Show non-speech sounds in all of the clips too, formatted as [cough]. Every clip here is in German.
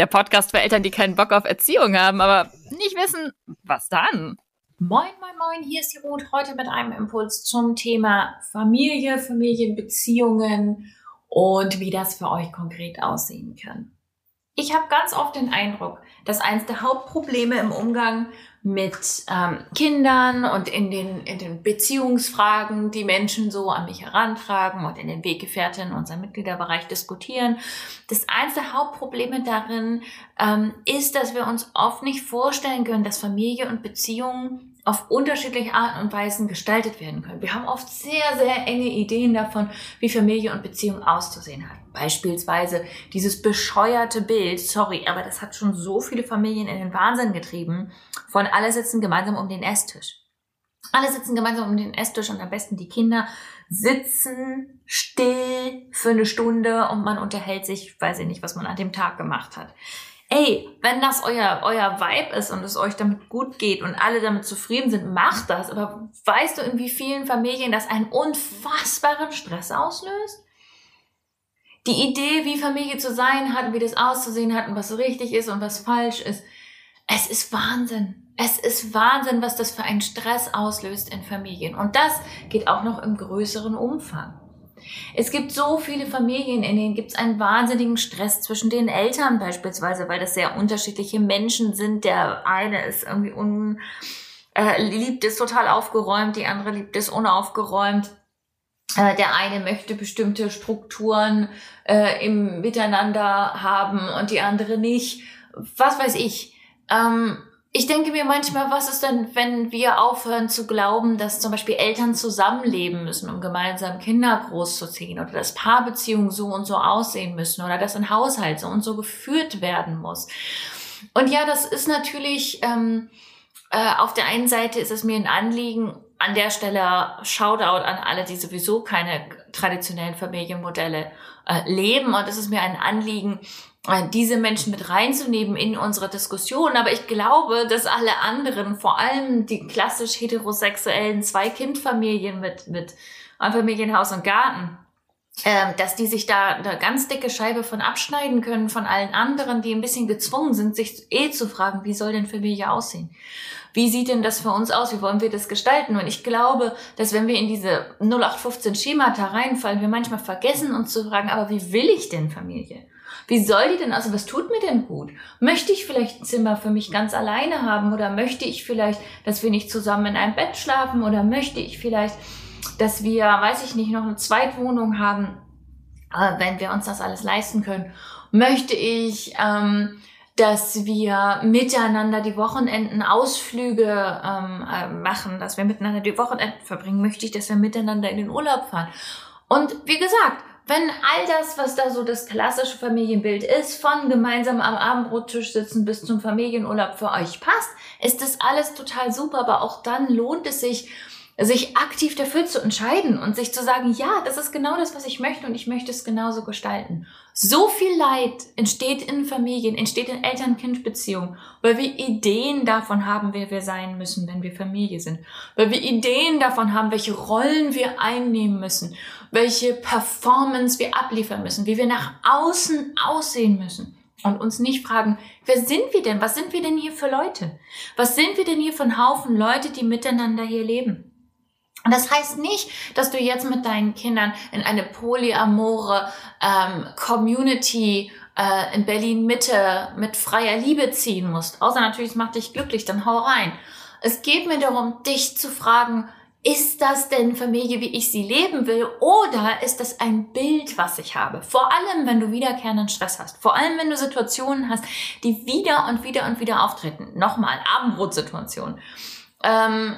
der Podcast für Eltern, die keinen Bock auf Erziehung haben, aber nicht wissen, was dann. Moin, moin, moin, hier ist die Ruth heute mit einem Impuls zum Thema Familie, Familienbeziehungen und wie das für euch konkret aussehen kann. Ich habe ganz oft den Eindruck, dass eines der Hauptprobleme im Umgang mit ähm, Kindern und in den, in den Beziehungsfragen, die Menschen so an mich herantragen und in den Weggefährten unser Mitgliederbereich diskutieren. Das eines der Hauptprobleme darin ähm, ist, dass wir uns oft nicht vorstellen können, dass Familie und Beziehungen auf unterschiedliche Arten und Weisen gestaltet werden können. Wir haben oft sehr, sehr enge Ideen davon, wie Familie und Beziehung auszusehen hat. Beispielsweise dieses bescheuerte Bild, sorry, aber das hat schon so viele Familien in den Wahnsinn getrieben, von alle sitzen gemeinsam um den Esstisch. Alle sitzen gemeinsam um den Esstisch und am besten die Kinder sitzen still für eine Stunde und man unterhält sich, weiß ich nicht, was man an dem Tag gemacht hat ey, wenn das euer, euer Vibe ist und es euch damit gut geht und alle damit zufrieden sind, macht das. Aber weißt du, in wie vielen Familien das einen unfassbaren Stress auslöst? Die Idee, wie Familie zu sein hat, wie das auszusehen hat und was richtig ist und was falsch ist. Es ist Wahnsinn. Es ist Wahnsinn, was das für einen Stress auslöst in Familien. Und das geht auch noch im größeren Umfang. Es gibt so viele Familien, in denen gibt es einen wahnsinnigen Stress zwischen den Eltern beispielsweise, weil das sehr unterschiedliche Menschen sind. Der eine ist irgendwie un, äh, liebt es total aufgeräumt, die andere liebt es unaufgeräumt. Äh, der eine möchte bestimmte Strukturen äh, im Miteinander haben und die andere nicht. Was weiß ich. Ähm, ich denke mir manchmal, was ist denn, wenn wir aufhören zu glauben, dass zum Beispiel Eltern zusammenleben müssen, um gemeinsam Kinder großzuziehen oder dass Paarbeziehungen so und so aussehen müssen oder dass ein Haushalt so und so geführt werden muss. Und ja, das ist natürlich, ähm, äh, auf der einen Seite ist es mir ein Anliegen, an der Stelle Shoutout an alle, die sowieso keine traditionellen Familienmodelle äh, leben. Und es ist mir ein Anliegen, diese Menschen mit reinzunehmen in unsere Diskussion. Aber ich glaube, dass alle anderen, vor allem die klassisch heterosexuellen Zwei-Kind-Familien mit, mit Familienhaus und Garten, äh, dass die sich da eine ganz dicke Scheibe von abschneiden können von allen anderen, die ein bisschen gezwungen sind, sich eh zu fragen, wie soll denn Familie aussehen? Wie sieht denn das für uns aus? Wie wollen wir das gestalten? Und ich glaube, dass wenn wir in diese 0815 Schemata reinfallen, wir manchmal vergessen uns zu fragen, aber wie will ich denn Familie? Wie soll die denn, also was tut mir denn gut? Möchte ich vielleicht ein Zimmer für mich ganz alleine haben oder möchte ich vielleicht, dass wir nicht zusammen in einem Bett schlafen oder möchte ich vielleicht, dass wir, weiß ich nicht, noch eine Zweitwohnung haben, äh, wenn wir uns das alles leisten können? Möchte ich, ähm, dass wir miteinander die Wochenenden Ausflüge ähm, äh, machen, dass wir miteinander die Wochenenden verbringen, möchte ich, dass wir miteinander in den Urlaub fahren. Und wie gesagt, wenn all das, was da so das klassische Familienbild ist, von gemeinsam am Abendbrottisch sitzen bis zum Familienurlaub für euch passt, ist das alles total super, aber auch dann lohnt es sich, sich aktiv dafür zu entscheiden und sich zu sagen, ja, das ist genau das, was ich möchte und ich möchte es genauso gestalten. So viel Leid entsteht in Familien, entsteht in Eltern-Kind-Beziehungen, weil wir Ideen davon haben, wer wir sein müssen, wenn wir Familie sind, weil wir Ideen davon haben, welche Rollen wir einnehmen müssen, welche Performance wir abliefern müssen, wie wir nach außen aussehen müssen und uns nicht fragen, wer sind wir denn? Was sind wir denn hier für Leute? Was sind wir denn hier für ein Haufen Leute, die miteinander hier leben? Und das heißt nicht, dass du jetzt mit deinen Kindern in eine polyamore ähm, Community äh, in Berlin Mitte mit freier Liebe ziehen musst. Außer natürlich, es macht dich glücklich, dann hau rein. Es geht mir darum, dich zu fragen, ist das denn Familie, wie ich sie leben will? Oder ist das ein Bild, was ich habe? Vor allem, wenn du wiederkehrenden Stress hast. Vor allem, wenn du Situationen hast, die wieder und wieder und wieder auftreten. Nochmal, Abendbrotsituation. Ähm,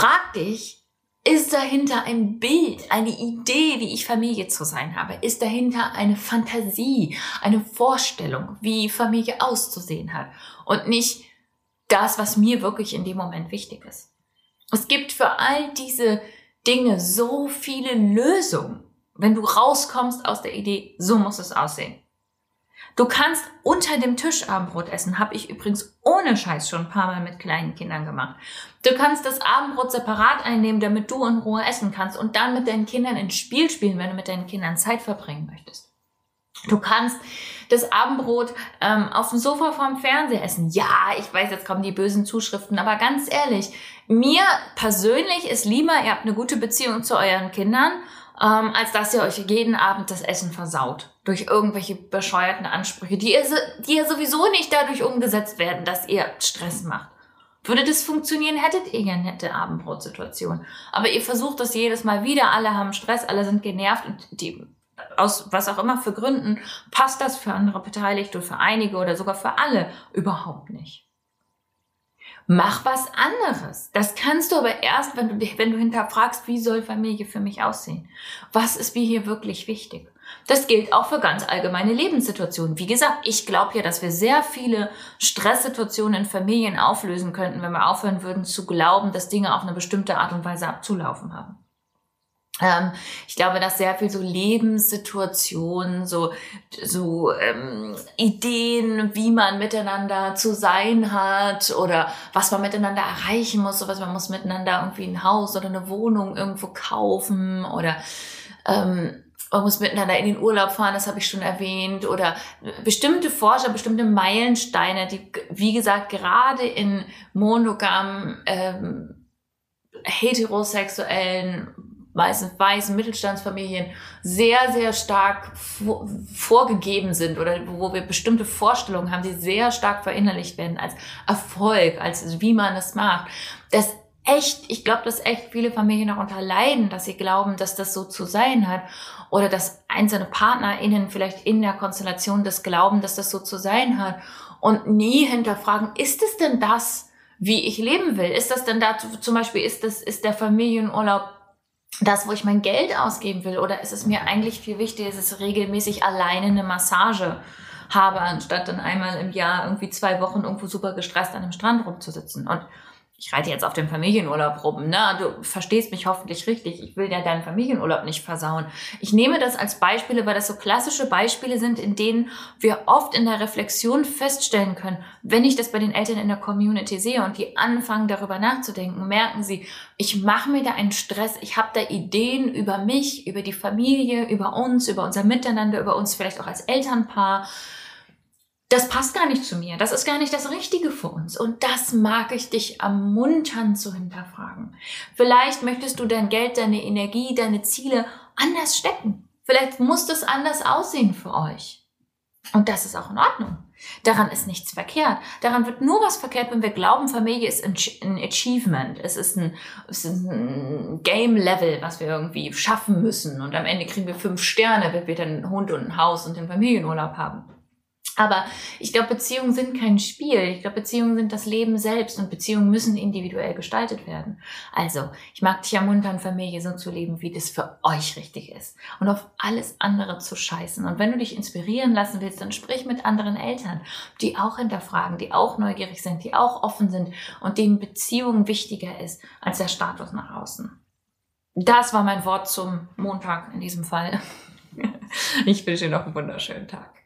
frag dich, ist dahinter ein Bild, eine Idee, wie ich Familie zu sein habe? Ist dahinter eine Fantasie, eine Vorstellung, wie Familie auszusehen hat? Und nicht das, was mir wirklich in dem Moment wichtig ist. Es gibt für all diese Dinge so viele Lösungen, wenn du rauskommst aus der Idee, so muss es aussehen. Du kannst unter dem Tisch Abendbrot essen. Habe ich übrigens ohne Scheiß schon ein paar Mal mit kleinen Kindern gemacht. Du kannst das Abendbrot separat einnehmen, damit du in Ruhe essen kannst und dann mit deinen Kindern ins Spiel spielen, wenn du mit deinen Kindern Zeit verbringen möchtest. Du kannst das Abendbrot ähm, auf dem Sofa vorm Fernseher essen. Ja, ich weiß, jetzt kommen die bösen Zuschriften, aber ganz ehrlich, mir persönlich ist lieber, ihr habt eine gute Beziehung zu euren Kindern ähm, als dass ihr euch jeden Abend das Essen versaut. Durch irgendwelche bescheuerten Ansprüche, die ihr, die ihr sowieso nicht dadurch umgesetzt werden, dass ihr Stress macht. Würde das funktionieren, hättet ihr eine nette Abendbrotsituation. Aber ihr versucht das jedes Mal wieder, alle haben Stress, alle sind genervt und die, aus was auch immer für Gründen, passt das für andere Beteiligte, für einige oder sogar für alle überhaupt nicht. Mach was anderes. Das kannst du aber erst, wenn du, wenn du hinterfragst, wie soll Familie für mich aussehen? Was ist mir hier wirklich wichtig? Das gilt auch für ganz allgemeine Lebenssituationen. Wie gesagt, ich glaube ja, dass wir sehr viele Stresssituationen in Familien auflösen könnten, wenn wir aufhören würden zu glauben, dass Dinge auf eine bestimmte Art und Weise abzulaufen haben. Ähm, ich glaube, dass sehr viel so Lebenssituationen, so, so ähm, Ideen, wie man miteinander zu sein hat oder was man miteinander erreichen muss, so was man muss miteinander irgendwie ein Haus oder eine Wohnung irgendwo kaufen oder ähm, man muss miteinander in den Urlaub fahren, das habe ich schon erwähnt, oder bestimmte Forscher, bestimmte Meilensteine, die, wie gesagt, gerade in monogam ähm, heterosexuellen meistens weißen Mittelstandsfamilien sehr, sehr stark vorgegeben sind oder wo wir bestimmte Vorstellungen haben, die sehr stark verinnerlicht werden als Erfolg, als wie man es macht. Das echt, ich glaube, dass echt viele Familien darunter leiden, dass sie glauben, dass das so zu sein hat oder dass einzelne PartnerInnen vielleicht in der Konstellation das glauben, dass das so zu sein hat und nie hinterfragen, ist es denn das, wie ich leben will? Ist das denn da zum Beispiel, ist das, ist der Familienurlaub das, wo ich mein Geld ausgeben will? Oder ist es mir eigentlich viel wichtiger, dass ich regelmäßig alleine eine Massage habe, anstatt dann einmal im Jahr irgendwie zwei Wochen irgendwo super gestresst an einem Strand rumzusitzen? Und ich reite jetzt auf dem Familienurlaub rum, ne? Du verstehst mich hoffentlich richtig. Ich will ja deinen Familienurlaub nicht versauen. Ich nehme das als Beispiele, weil das so klassische Beispiele sind, in denen wir oft in der Reflexion feststellen können, wenn ich das bei den Eltern in der Community sehe und die anfangen darüber nachzudenken, merken sie, ich mache mir da einen Stress, ich habe da Ideen über mich, über die Familie, über uns, über unser Miteinander, über uns vielleicht auch als Elternpaar das passt gar nicht zu mir, das ist gar nicht das Richtige für uns. Und das mag ich dich ermuntern zu hinterfragen. Vielleicht möchtest du dein Geld, deine Energie, deine Ziele anders stecken. Vielleicht muss das anders aussehen für euch. Und das ist auch in Ordnung. Daran ist nichts verkehrt. Daran wird nur was verkehrt, wenn wir glauben, Familie ist ein Achievement. Es ist ein, es ist ein Game-Level, was wir irgendwie schaffen müssen. Und am Ende kriegen wir fünf Sterne, wenn wir dann einen Hund und ein Haus und den Familienurlaub haben. Aber ich glaube, Beziehungen sind kein Spiel. Ich glaube, Beziehungen sind das Leben selbst und Beziehungen müssen individuell gestaltet werden. Also, ich mag dich ermuntern, Familie so zu leben, wie das für euch richtig ist. Und auf alles andere zu scheißen. Und wenn du dich inspirieren lassen willst, dann sprich mit anderen Eltern, die auch hinterfragen, die auch neugierig sind, die auch offen sind und denen Beziehung wichtiger ist als der Status nach außen. Das war mein Wort zum Montag in diesem Fall. [laughs] Ich wünsche dir noch einen wunderschönen Tag.